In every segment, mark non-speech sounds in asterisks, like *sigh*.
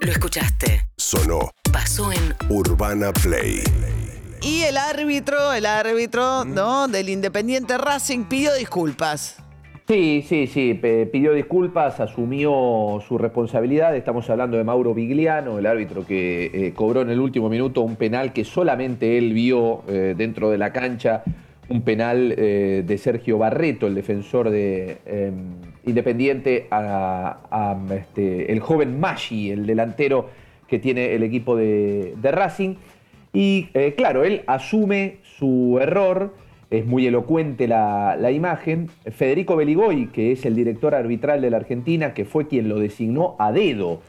Lo escuchaste. Sonó Pasó en Urbana Play. Y el árbitro, el árbitro, ¿no? Del Independiente Racing pidió disculpas. Sí, sí, sí, pidió disculpas, asumió su responsabilidad. Estamos hablando de Mauro Vigliano, el árbitro que eh, cobró en el último minuto un penal que solamente él vio eh, dentro de la cancha, un penal eh, de Sergio Barreto, el defensor de eh, Independiente, a, este, el joven Maggi, el delantero que tiene el equipo de, de Racing. Y eh, claro, él asume su error, es muy elocuente la, la imagen. Federico Beligoy, que es el director arbitral de la Argentina, que fue quien lo designó a dedo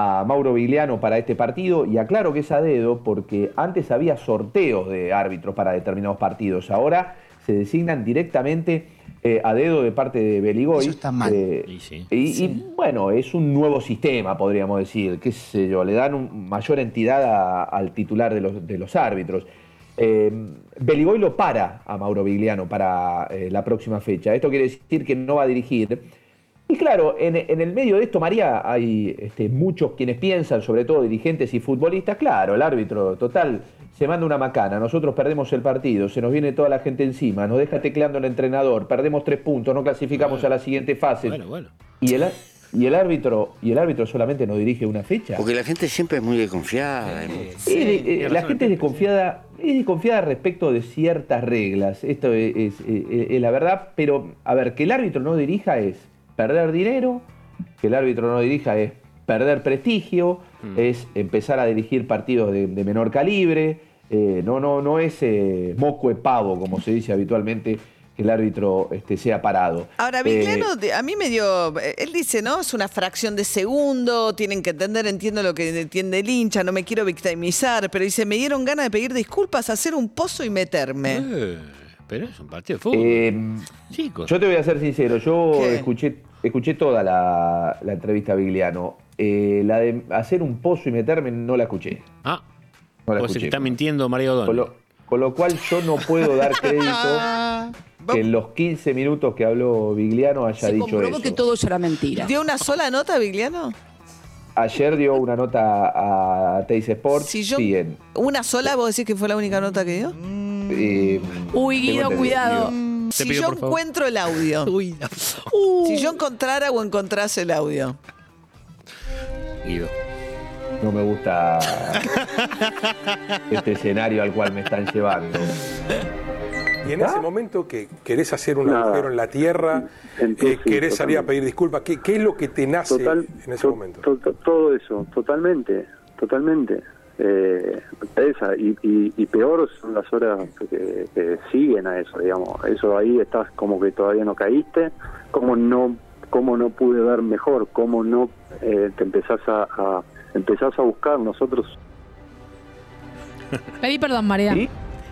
a Mauro Vigliano para este partido, y aclaro que es a dedo porque antes había sorteos de árbitros para determinados partidos, ahora se designan directamente eh, a dedo de parte de Beligoy. Eso está mal. Eh, Y sí. y, y, bueno, es un nuevo sistema, podríamos decir, qué sé yo, le dan un- mayor entidad a- al titular de los, de los árbitros. Eh, Beligoy lo para a Mauro Vigliano para eh, la próxima fecha. Esto quiere decir que no va a dirigir. Y claro, en, en el medio de esto, María, hay este, muchos quienes piensan, sobre todo dirigentes y futbolistas, claro, el árbitro total se manda una macana, nosotros perdemos el partido, se nos viene toda la gente encima, nos deja tecleando el entrenador, perdemos tres puntos, no clasificamos a la siguiente fase. Bueno, bueno. Y el, y el árbitro y el árbitro solamente no dirige una fecha. Porque la gente siempre es muy desconfiada. muy- Sí, de- eh, la gente es desconfiada, es desconfiada respecto de ciertas reglas. Esto es, es- es- es la verdad, pero a ver, que el árbitro no dirija es perder dinero, que el árbitro no dirija es perder prestigio, es empezar a dirigir partidos de, de menor calibre. Eh, no, no, no es eh, moco de pavo, como se dice habitualmente, que el árbitro este, sea parado. Ahora, Eh, Vigliano, de- a mí me dio. Él dice, ¿no? Es una fracción de segundo, tienen que entender, entiendo lo que entiende el hincha, no me quiero victimizar, pero dice, me dieron ganas de pedir disculpas, hacer un pozo y meterme. Eh, pero es un partido de fútbol. eh, Chicos. Yo te voy a ser sincero, yo ¿Qué? escuché, escuché toda la, la entrevista a Vigliano. Eh, la de hacer un pozo y meterme no la escuché. ah, No la pues escuché. está mintiendo Con O'Donnell. lo, con lo cual yo no puedo dar *laughs* crédito que en los 15 minutos que habló Vigliano haya Se dicho eso. que todo eso era mentira. ¿Dio una sola nota, Vigliano? Ayer dio una nota a Teis Sports. Si yo. sí, en- ¿Una sola? ¿Vos decís que fue la única nota que dio? eh, Uy, tengo Guido, entendido. cuidado. Si pido, yo por favor. encuentro el audio. *laughs* Uy, no. Si yo encontrara o encontrase el audio. Guido. No me gusta *laughs* este escenario al cual me están llevando. Y en ese momento que querés hacer un agujero en la tierra, eh, sí, querés salir a pedir disculpas, ¿qué, qué es lo que te nace Total, en ese to- momento? to- to- todo eso, totalmente, totalmente. Eh, esa, y, y- y peor son las horas que, que siguen a eso, digamos. Eso ahí estás como que todavía no caíste, como no cómo no pude ver mejor, cómo no eh, te empezás a, a- empezás a buscar nosotros Pedí perdón, María. ¿Sí?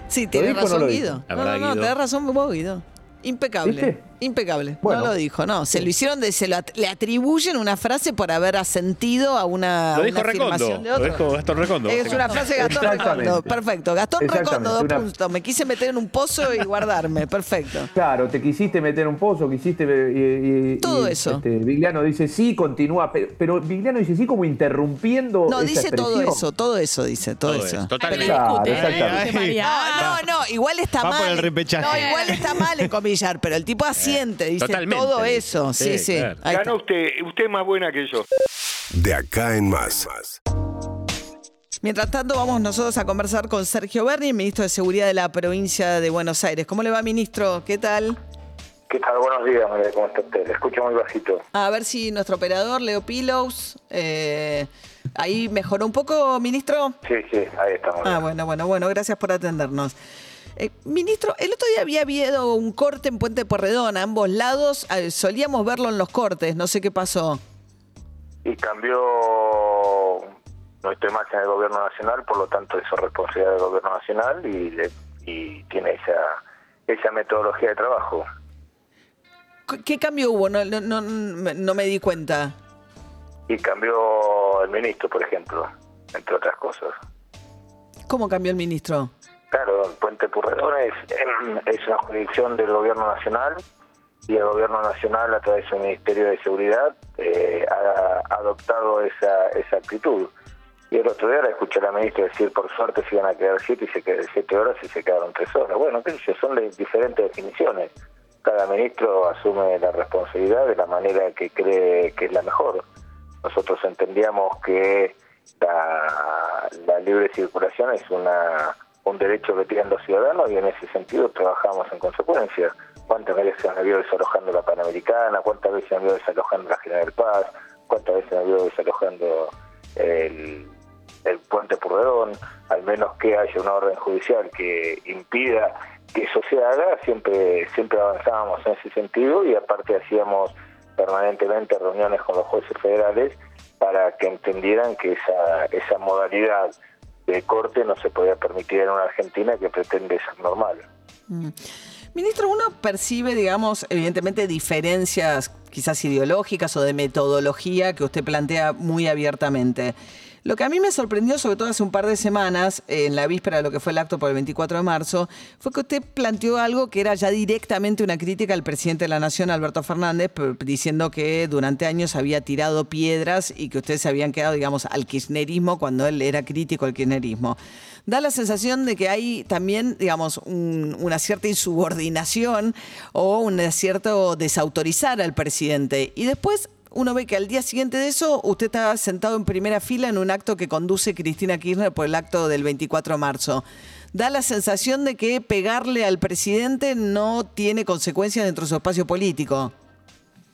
Sí, tiene dijo o no razón Guido. No, no, no, Guido. tenés razón vos, Guido. Impecable. ¿Viste? Impecable. Bueno. no lo dijo, no. Se lo hicieron de, se lo at- le atribuyen una frase por haber asentido a una, Lo dijo una Recondo. afirmación de Lo otro. dijo Gastón Recondo. Es una frase de Gastón. Recondo. Perfecto. Gastón Recondo, dos una- puntos. Me quise meter en un pozo y guardarme. Perfecto. Claro, te quisiste meter un pozo, quisiste... eh, y- y- Todo y, eso. este, Vigliano dice sí, continúa, pero, pero Vigliano dice sí como interrumpiendo No, esa dice todo eso, todo eso dice, todo, Todo eso. totalmente. Claro, ¿eh? exactamente. No, no, no, igual está Va mal. por el. No, igual está mal en comillar, pero el tipo *laughs* dice Totalmente. todo eso. Sí, Sí, sí. claro. Ahí está. usted, usted es más buena que yo. De acá en más. Mientras tanto, vamos nosotros a conversar con Sergio Berni, ministro de Seguridad de la provincia de Buenos Aires. ¿Cómo le va, ministro? ¿Qué tal? ¿Qué tal? Buenos días, María, ¿cómo está usted? Le escucho muy bajito. A ver si nuestro operador, Leo Pilos, eh, ahí mejoró un poco, ministro. Sí, sí, ahí estamos. Ah, bueno, bueno, bueno, gracias por atendernos. Eh, ministro, el otro día había habido un corte en Puente Porredón, a ambos lados. eh, solíamos verlo en los cortes, no sé qué pasó. Y cambió, no estoy más en el gobierno nacional, por lo tanto eso es responsabilidad del gobierno nacional y, tiene esa, esa metodología de trabajo. ¿Qué- ¿Qué cambio hubo? No, no, no, no me di cuenta. Y cambió el ministro, por ejemplo, entre otras cosas. ¿Cómo cambió el ministro? Claro, el Puente Purredón es, una jurisdicción del gobierno nacional y el gobierno nacional a través del Ministerio de Seguridad eh, ha, adoptado esa, esa actitud. Y el otro día la escuché a la ministra decir, por suerte se iban a quedar siete y se quedaron siete horas y se quedaron tres horas. Bueno, qué sé son de diferentes definiciones. Cada ministro asume la responsabilidad de la manera que cree que es la mejor. Nosotros entendíamos que la libre circulación es una un derecho que tienen los ciudadanos y en ese sentido trabajamos en consecuencia. ¿Cuántas veces han vio desalojando la Panamericana? ¿Cuántas veces han vio desalojando la General Paz? ¿Cuántas veces han vio desalojando el, el puente Purredón? Al menos que haya una orden judicial que impida que eso se haga, siempre, siempre avanzábamos en ese sentido y aparte hacíamos permanentemente reuniones con los jueces federales para que entendieran que esa, esa modalidad de corte no se podía permitir en una Argentina que pretende ser normal. Mm. Ministro, uno percibe, digamos, evidentemente diferencias quizás ideológicas o de metodología que usted plantea muy abiertamente. Lo que a mí me sorprendió, sobre todo hace un par de semanas, en la víspera de lo que fue el acto por el 24 de marzo, fue que usted planteó algo que era ya directamente una crítica al presidente de la Nación, Alberto Fernández, diciendo que durante años había tirado piedras y que ustedes se habían quedado, digamos, al kirchnerismo cuando él era crítico al kirchnerismo. Da la sensación de que hay también, digamos, una cierta insubordinación o un cierto desautorizar al presidente. Y después uno ve que al día siguiente de eso usted está sentado en primera fila en un acto que conduce Cristina Kirchner por el acto del 24 de marzo. Da la sensación de que pegarle al presidente no tiene consecuencias dentro de su espacio político.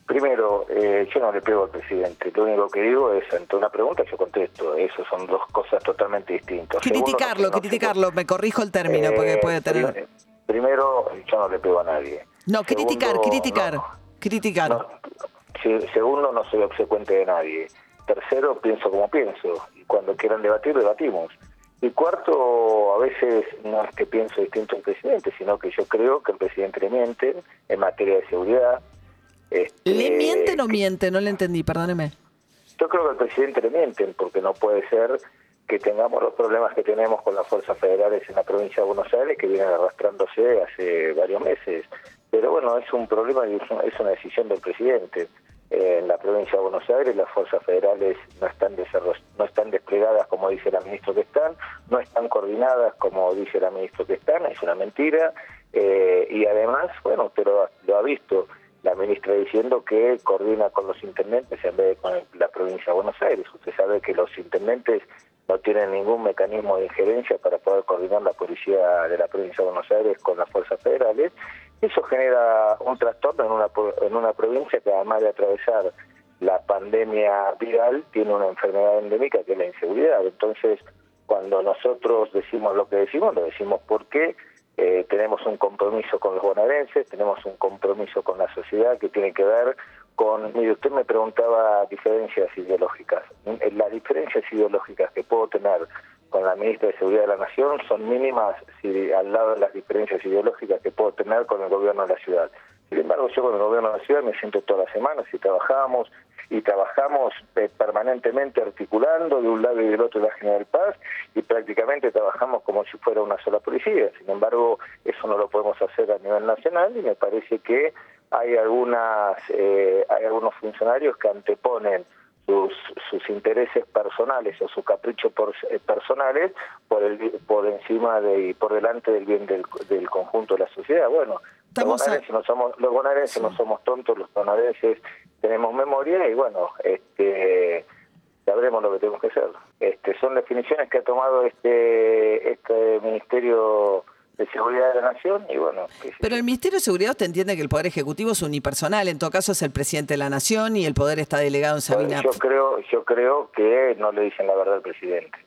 Primero, eh, yo no le pego al presidente. Lo único que digo es, ante una pregunta yo contesto. Eso son dos cosas totalmente distintas. Criticarlo, criticarlo. me corrijo el término, porque puede tener... Primero, yo no le pego a nadie. No, criticar, criticar, criticar. Segundo, no soy obsecuente de nadie. Tercero, pienso como pienso. Y cuando quieran debatir, debatimos. Y cuarto, a veces no es que pienso distinto al presidente, sino que yo creo que el presidente le miente en materia de seguridad. Este, ¿Le mienten o miente? No le entendí, perdóneme. Yo creo que al presidente le mienten, porque no puede ser que tengamos los problemas que tenemos con las fuerzas federales en la provincia de Buenos Aires, que vienen arrastrándose hace varios meses. Pero bueno, es un problema y es una decisión del presidente en la provincia de Buenos Aires las fuerzas federales no están no están desplegadas como dice la ministra que están, no están coordinadas como dice la ministra que están, es una mentira eh, y además, bueno, usted lo, ha visto, la ministra diciendo que coordina con los intendentes en vez de con la provincia de Buenos Aires. Usted sabe que los intendentes no tienen ningún mecanismo de injerencia para poder coordinar la policía de la provincia de Buenos Aires con las fuerzas federales eso genera un trastorno en una, en una provincia que además de atravesar la pandemia viral, tiene una enfermedad endémica que es la inseguridad. Entonces, cuando nosotros decimos lo que decimos, lo decimos porque eh, tenemos un compromiso con los bonaerenses, tenemos un compromiso con la sociedad que tiene que ver con... Mire, usted me preguntaba diferencias ideológicas. Las diferencias ideológicas que puedo tener con la ministra de Seguridad de la Nación son mínimas si, al lado de las diferencias ideológicas que puedo tener con el gobierno de la ciudad. Sin embargo, yo con el gobierno de la ciudad me siento todas las semanas y trabajamos y trabajamos eh, permanentemente articulando de un lado y del otro la General Paz y prácticamente trabajamos como si fuera una sola policía. Sin embargo, eso no lo podemos hacer a nivel nacional y me parece que hay algunas eh, hay algunos funcionarios que anteponen sus, sus intereses personales o sus caprichos por, eh, personales por el por encima de y por delante del bien del, del conjunto de la sociedad. Bueno los bonaerenses, no somos los bonaerenses no somos tontos los bonaerenses tenemos memoria y bueno este sabremos lo que tenemos que hacer. Este son definiciones que ha tomado este este ministerio de Seguridad de la Nación y bueno. Pero el Ministerio de Seguridad usted entiende que el Poder Ejecutivo es unipersonal, en todo caso es el presidente de la Nación y el poder está delegado en Sabina. yo creo, yo creo que no le dicen la verdad al presidente.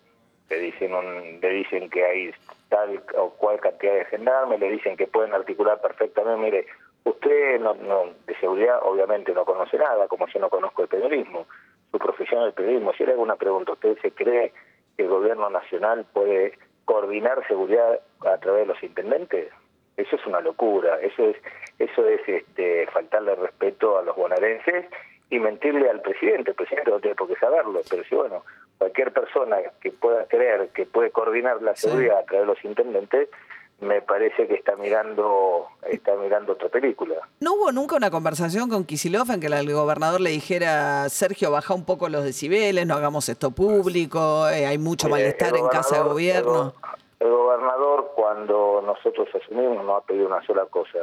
Le dicen, un, le dicen que hay tal o cual cantidad de gendarmes, le dicen que pueden articular perfectamente. Mire, usted no, no, de seguridad obviamente no conoce nada, como yo no conozco el periodismo. Su profesión es el periodismo. Si le hago una pregunta, ¿usted se cree que el gobierno nacional puede coordinar seguridad a través de los intendentes, eso es una locura, eso es eso es este faltarle respeto a los bonaerenses y mentirle al presidente, el presidente no tiene por qué saberlo, pero si bueno, cualquier persona que pueda creer que puede coordinar la seguridad a través de los intendentes, me parece que está mirando está mirando otra película. ¿No hubo nunca una conversación con Kisilov en que el gobernador le dijera, Sergio, baja un poco los decibeles, no hagamos esto público, eh, hay mucho Mire, malestar en casa de gobierno? El, go- el gobernador, cuando nosotros asumimos, nos ha pedido una sola cosa,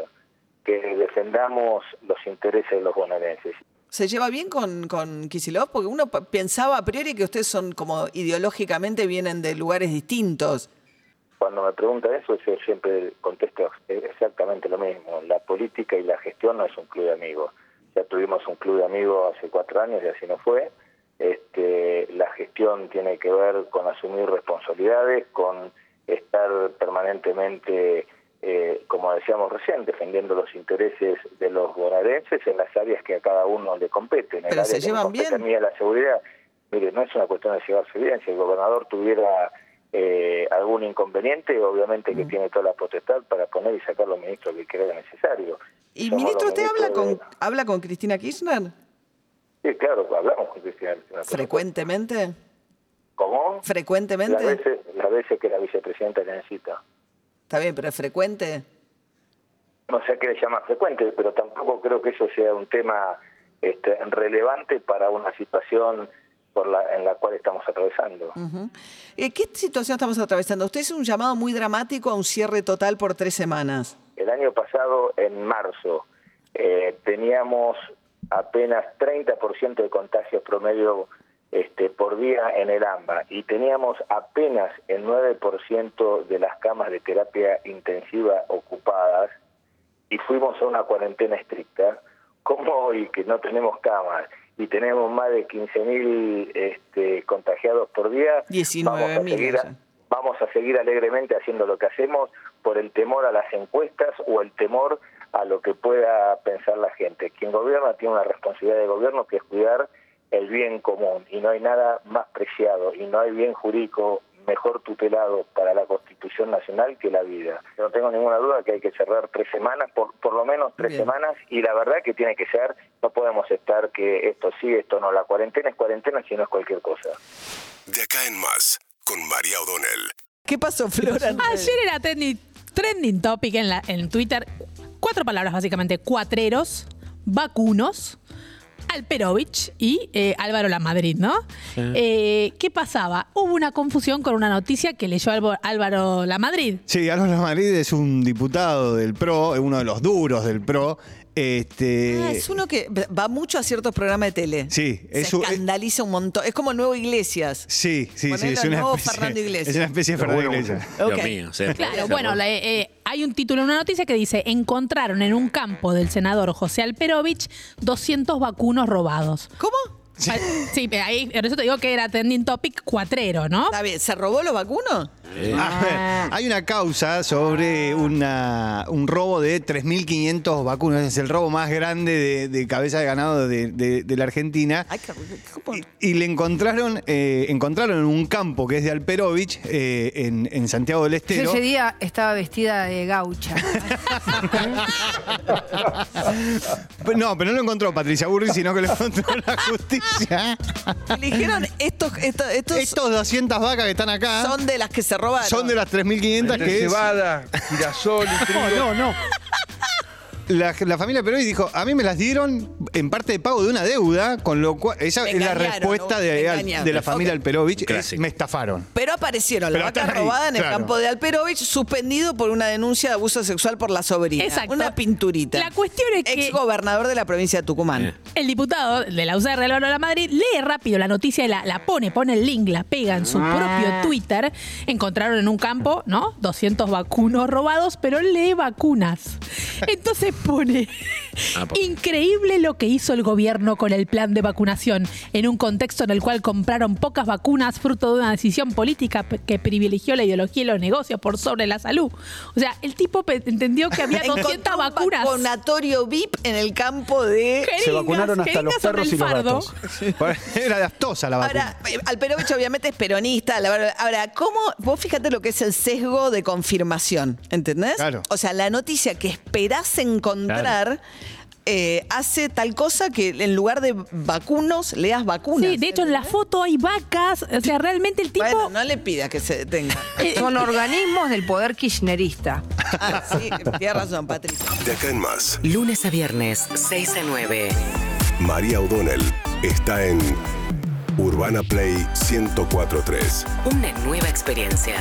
que defendamos los intereses de los bonaerenses. ¿Se lleva bien con, con Kisilov? Porque uno pensaba a priori que ustedes son como ideológicamente vienen de lugares distintos. Cuando me preguntan eso, yo siempre contesto exactamente lo mismo. La política y la gestión no es un club de amigos. Ya tuvimos un club de amigos hace cuatro años y así no fue. Este, la gestión tiene que ver con asumir responsabilidades, con estar permanentemente, eh, como decíamos recién, defendiendo los intereses de los bonaerenses en las áreas que a cada uno le competen. Pero se llevan a bien. mí, la seguridad, mire, no es una cuestión de llevarse bien. Si el gobernador tuviera eh, algún inconveniente, obviamente Mm. que tiene toda la potestad para poner y sacar los ministros que crea necesario. ¿Y Somos ministro, usted habla con, de- habla con Cristina Kirchner Sí, claro, hablamos con Cristina. Por frecuentemente? ¿Cómo? ¿Frecuentemente? Las veces, las veces que la vicepresidenta le necesita. Está bien, pero es frecuente. No sé qué le llama frecuente, pero tampoco creo que eso sea un tema este, relevante para una situación por la, en la cual estamos atravesando. Eh, ¿Qué situación estamos atravesando? Usted hizo un llamado muy dramático a un cierre total por tres semanas. El año pasado, en marzo, eh, teníamos apenas 30% de contagios promedio este, por día en el AMBA y teníamos apenas el 9% de las camas de terapia intensiva ocupadas y fuimos a una cuarentena estricta. ¿Cómo hoy que no tenemos camas y tenemos más de 15.000 este, contagiados por día, 19.000, vamos vamos a seguir alegremente haciendo lo que hacemos por el temor a las encuestas o el temor a lo que pueda pensar la gente. Quien gobierna tiene una responsabilidad de gobierno que es cuidar el bien común y no hay nada más preciado y no hay bien jurídico mejor tutelado para la Constitución Nacional que la vida. No tengo ninguna duda que hay que cerrar tres semanas, por, por lo menos tres Bien. semanas, y la verdad que tiene que ser, no podemos estar que esto sí, esto no, la cuarentena es cuarentena si no es cualquier cosa. De acá en más, con María O'Donnell. ¿Qué pasó, Flora? *laughs* Ayer era trending, trending topic en, la, en Twitter. Cuatro palabras básicamente. Cuatreros, vacunos, Alperovich y eh, Álvaro Lamadrid, ¿no? Eh, ¿Qué pasaba? Hubo una confusión con una noticia que leyó Álvaro Lamadrid. Sí, Álvaro Madrid es un diputado del PRO, es uno de los duros del PRO. Este, Ah, es uno que va mucho a ciertos programas de tele. Sí, Se es un- escandaliza un montón. Es como Nuevo Iglesias. Sí, sí, sí, es una, especie, Fernando Iglesias. es una especie de Fernando Iglesias. Dios Ok. mío, sí. Claro, bueno, le- eh, hay un título en una noticia que dice: Encontraron en un campo del senador José Alperovich 200 vacunos robados. ¿Cómo? Ah, Sí, pero ahí, por eso te digo que era trending topic cuatrero, ¿no? Está bien, ¿se robó los vacunos? A ver, *laughs* hay una causa sobre una, un robo de 3.500 vacunas. Es el robo más grande de, de cabeza de ganado de, de- de la Argentina. Y, y le encontraron, eh, encontraron en un campo que es de Alperovich, eh, en, en Santiago del Yo Estero. ese día estaba vestida de gaucha. *laughs* No, pero no lo encontró Patricia Burri, sino que lo encontró la justicia. *laughs* Le dijeron, estos, estos, estos Estos 200 vacas que están acá son de las que se robaron. son de las 3.500 que es... cebada, girasol y *laughs* trigo. No, no, no. La, la familia Perón dijo, a mí me las dieron en parte de pago de una deuda, con lo cual, esa Me es la respuesta ¿no? de, al- la familia Ok. Alperovich, es, me estafaron. Pero aparecieron la Pero vaca ahí, robada en el campo de Alperovich, suspendido por una denuncia de abuso sexual por la sobrina. Exacto. Una pinturita. La cuestión es que- Ex gobernador de la provincia de Tucumán. Eh. El diputado de la UCR, Álvaro La Madrid, lee rápido la noticia y la, la pone, pone el link, la pega en su propio Twitter. Encontraron en un campo, ¿no? 200 vacunos robados, pero lee vacunas. Entonces pone, Ah, increíble lo que hizo el gobierno con el plan de vacunación, en un contexto en el cual compraron pocas vacunas fruto de una decisión política que privilegió la ideología y los negocios por sobre la salud. O sea, el tipo entendió que había 200 *laughs* Encontró un vacunas. vacunatorio VIP en el campo de... Jeringas, vacunaron hasta los perros y los gatos. Era de Astosa la vacuna. Ahora, eh, Alperovich obviamente es peronista. la. Ahora, ¿cómo? Vos fíjate lo que es el sesgo de confirmación, ¿entendés? Claro. O sea, la noticia que esperás encontrar eh, hace tal cosa que en lugar de vacunos, leas vacunas. Sí, de hecho en la foto hay vacas, o sea, realmente el tipo... Bueno, no le pida que se detenga. Son organismos del poder kirchnerista. Ah, sí, tienes razón, Patricia. De acá en más, Lunes a viernes, 6 a 9. María O'Donnell está en Urbana Play 1043. Una nueva experiencia.